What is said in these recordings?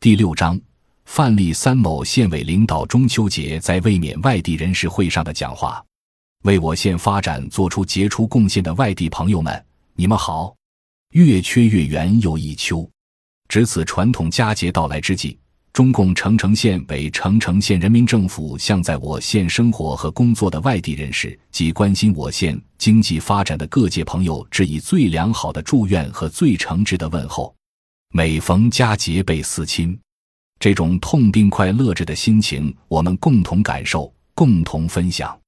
第六章，范例三某县委领导中秋节在卫冕外地人士会上的讲话。为我县发展做出杰出贡献的外地朋友们，你们好！月缺月圆又一秋，值此传统佳节到来之际。中共澄城县委、澄城县人民政府向在我县生活和工作的外地人士及关心我县经济发展的各界朋友致以最良好的祝愿和最诚挚的问候。每逢佳节倍思亲，这种痛并快乐着的心情，我们共同感受、共同分享。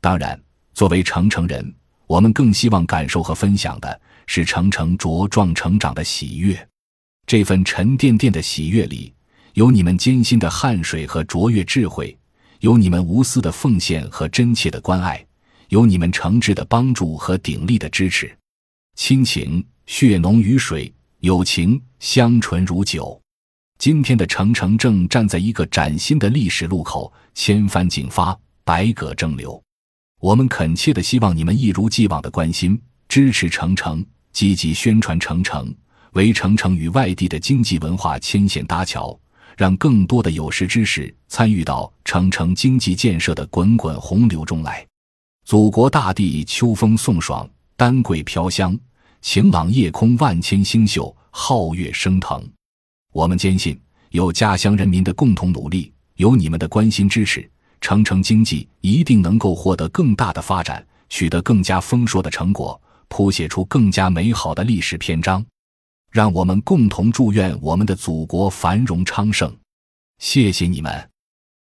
当然，作为澄城人，我们更希望感受和分享的是成城茁壮成长的喜悦。这份沉甸甸的喜悦里。有你们艰辛的汗水和卓越智慧，有你们无私的奉献和真切的关爱，有你们诚挚的帮助和鼎力的支持。亲情血浓于水，友情香醇如酒。今天的澄城正站在一个崭新的历史路口，千帆竞发，百舸争流。我们恳切的希望你们一如既往的关心、支持澄城，积极宣传澄城，为澄城与外地的经济文化牵线搭桥。让更多的有识之士参与到澄城经济建设的滚滚洪流中来。祖国大地秋风送爽，丹桂飘香；晴朗夜空万千星宿，皓月升腾。我们坚信，有家乡人民的共同努力，有你们的关心支持，澄城经济一定能够获得更大的发展，取得更加丰硕的成果，谱写出更加美好的历史篇章。让我们共同祝愿我们的祖国繁荣昌盛，谢谢你们。